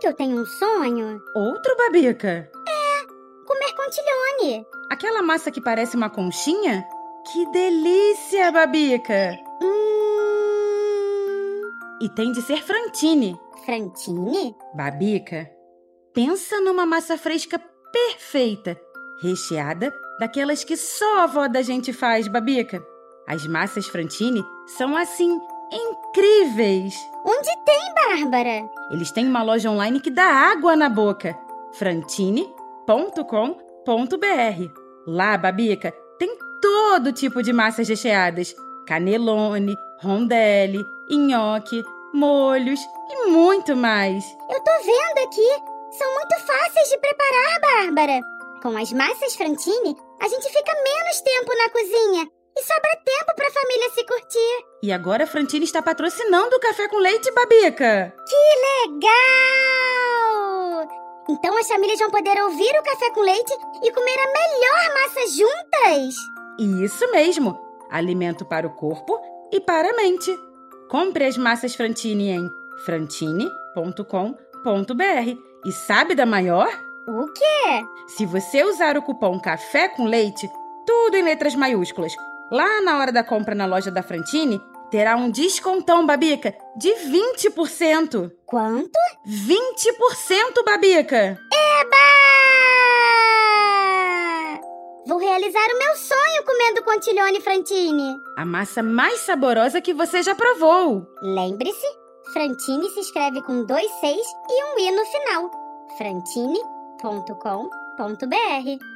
que eu tenho um sonho? Outro, Babica? Comer contilhone. Aquela massa que parece uma conchinha? Que delícia, Babica! Hum. E tem de ser frantine. Frantine? Babica, pensa numa massa fresca perfeita, recheada daquelas que só a avó da gente faz, Babica. As massas frantine são assim incríveis. Onde tem, Bárbara? Eles têm uma loja online que dá água na boca. frantine.com.br. Lá, Babica, tem todo tipo de massas recheadas: canelone, rondelli, nhoque, molhos e muito mais. Eu tô vendo aqui. São muito fáceis de preparar, Bárbara. Com as massas Frantine, a gente fica menos tempo na cozinha e sobra tempo pra família se curtir. E agora a Frantine está patrocinando o café com leite, Babica. Legal! Então as famílias vão poder ouvir o café com leite e comer a melhor massa juntas. Isso mesmo! Alimento para o corpo e para a mente. Compre as massas Frantine em frantine.com.br. E sabe da maior? O quê? Se você usar o cupom Café com Leite, tudo em letras maiúsculas, lá na hora da compra na loja da Frantine, terá um descontão, Babica, de 20%. Quanto? 20%, Babica! Eba! Vou realizar o meu sonho comendo contilhone Frantine. A massa mais saborosa que você já provou. Lembre-se, Frantine se escreve com dois seis e um i no final. frantine.com.br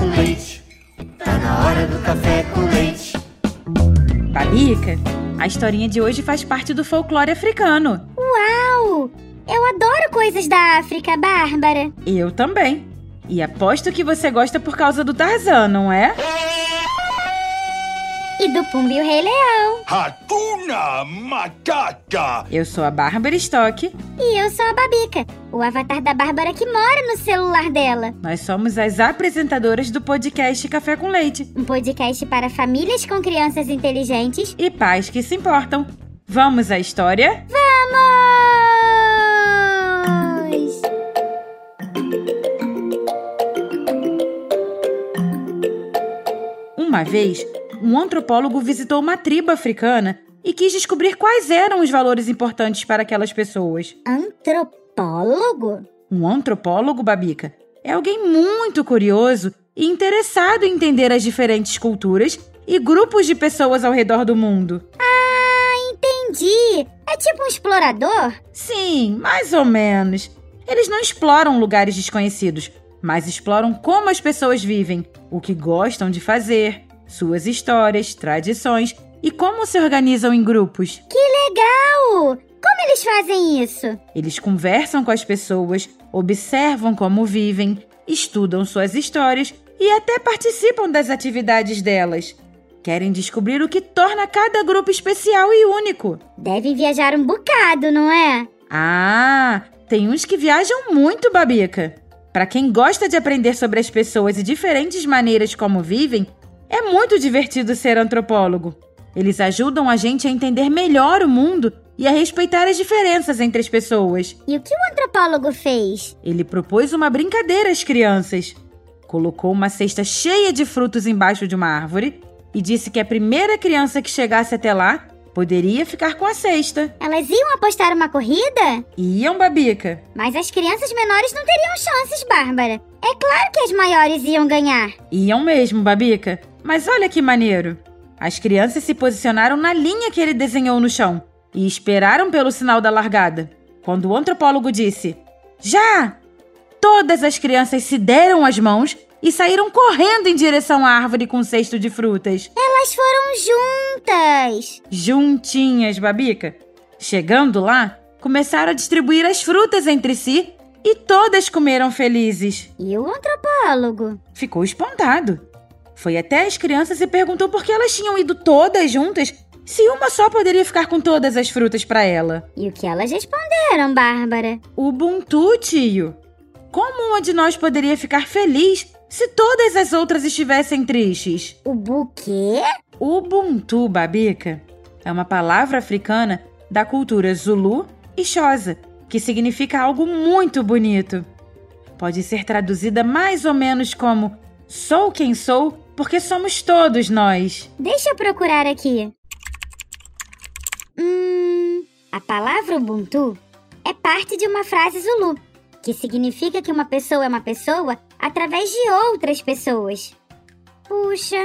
leite. A historinha de hoje faz parte do folclore africano. Uau! Eu adoro coisas da África, Bárbara. Eu também. E aposto que você gosta por causa do Tarzan, não é? E do Pumba e o Rei Leão. Hakuna Matata! Eu sou a Bárbara Stock. E eu sou a Babica, o avatar da Bárbara que mora no celular dela. Nós somos as apresentadoras do podcast Café com Leite Um podcast para famílias com crianças inteligentes. e pais que se importam. Vamos à história? Vamos! Uma vez, um antropólogo visitou uma tribo africana e quis descobrir quais eram os valores importantes para aquelas pessoas. Antropólogo? Um antropólogo, Babica, é alguém muito curioso e interessado em entender as diferentes culturas e grupos de pessoas ao redor do mundo. Ah, entendi. É tipo um explorador? Sim, mais ou menos. Eles não exploram lugares desconhecidos, mas exploram como as pessoas vivem, o que gostam de fazer, suas histórias, tradições e como se organizam em grupos. Que legal! Como eles fazem isso? Eles conversam com as pessoas, observam como vivem, estudam suas histórias e até participam das atividades delas. Querem descobrir o que torna cada grupo especial e único. Devem viajar um bocado, não é? Ah, tem uns que viajam muito, Babica. Para quem gosta de aprender sobre as pessoas e diferentes maneiras como vivem, é muito divertido ser antropólogo. Eles ajudam a gente a entender melhor o mundo e a respeitar as diferenças entre as pessoas. E o que o antropólogo fez? Ele propôs uma brincadeira às crianças. Colocou uma cesta cheia de frutos embaixo de uma árvore e disse que a primeira criança que chegasse até lá poderia ficar com a cesta. Elas iam apostar uma corrida? Iam, Babica. Mas as crianças menores não teriam chances, Bárbara. É claro que as maiores iam ganhar. Iam mesmo, Babica. Mas olha que maneiro. As crianças se posicionaram na linha que ele desenhou no chão e esperaram pelo sinal da largada. Quando o antropólogo disse: Já! Todas as crianças se deram as mãos e saíram correndo em direção à árvore com um cesto de frutas. Elas foram juntas. Juntinhas, Babica. Chegando lá, começaram a distribuir as frutas entre si e todas comeram felizes. E o antropólogo? Ficou espantado. Foi até as crianças e perguntou por que elas tinham ido todas juntas se uma só poderia ficar com todas as frutas para ela. E o que elas responderam, Bárbara? Ubuntu, tio. Como uma de nós poderia ficar feliz se todas as outras estivessem tristes? O buquê? Ubuntu, Babica, é uma palavra africana da cultura Zulu e Xhosa, que significa algo muito bonito. Pode ser traduzida mais ou menos como Sou quem sou porque somos todos nós. Deixa eu procurar aqui. Hum, a palavra Ubuntu é parte de uma frase Zulu, que significa que uma pessoa é uma pessoa através de outras pessoas. Puxa,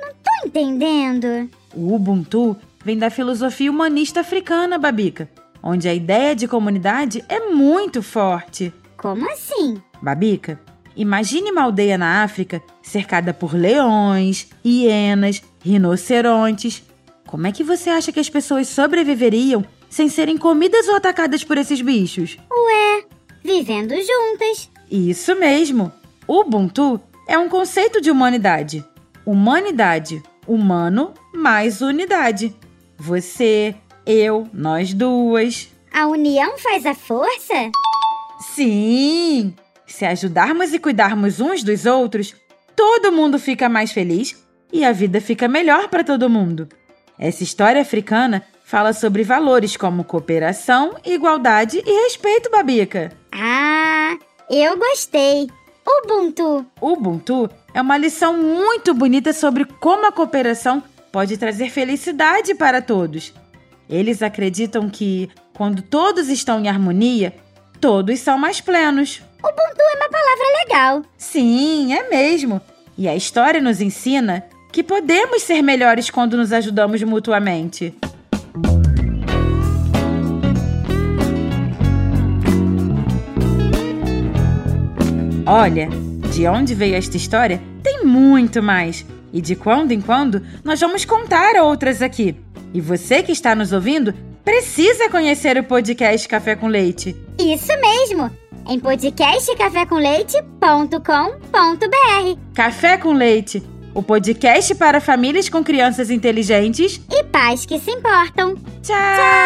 não tô entendendo. O Ubuntu vem da filosofia humanista africana, Babica, onde a ideia de comunidade é muito forte. Como assim? Babica, imagine uma aldeia na África cercada por leões, hienas, rinocerontes. Como é que você acha que as pessoas sobreviveriam sem serem comidas ou atacadas por esses bichos? Ué, vivendo juntas. Isso mesmo! Ubuntu é um conceito de humanidade. Humanidade, humano mais unidade. Você, eu, nós duas. A união faz a força? Sim! Se ajudarmos e cuidarmos uns dos outros, todo mundo fica mais feliz e a vida fica melhor para todo mundo. Essa história africana fala sobre valores como cooperação, igualdade e respeito, Babica. Ah, eu gostei. Ubuntu. Ubuntu é uma lição muito bonita sobre como a cooperação pode trazer felicidade para todos. Eles acreditam que, quando todos estão em harmonia, todos são mais plenos. Ubuntu é uma palavra legal. Sim, é mesmo. E a história nos ensina que podemos ser melhores quando nos ajudamos mutuamente. Olha, de onde veio esta história tem muito mais. E de quando em quando nós vamos contar outras aqui. E você que está nos ouvindo precisa conhecer o podcast Café com Leite. Isso mesmo. Em podcastcafécomleite.com.br. Café com Leite, o podcast para famílias com crianças inteligentes E pais que se importam. Tchau!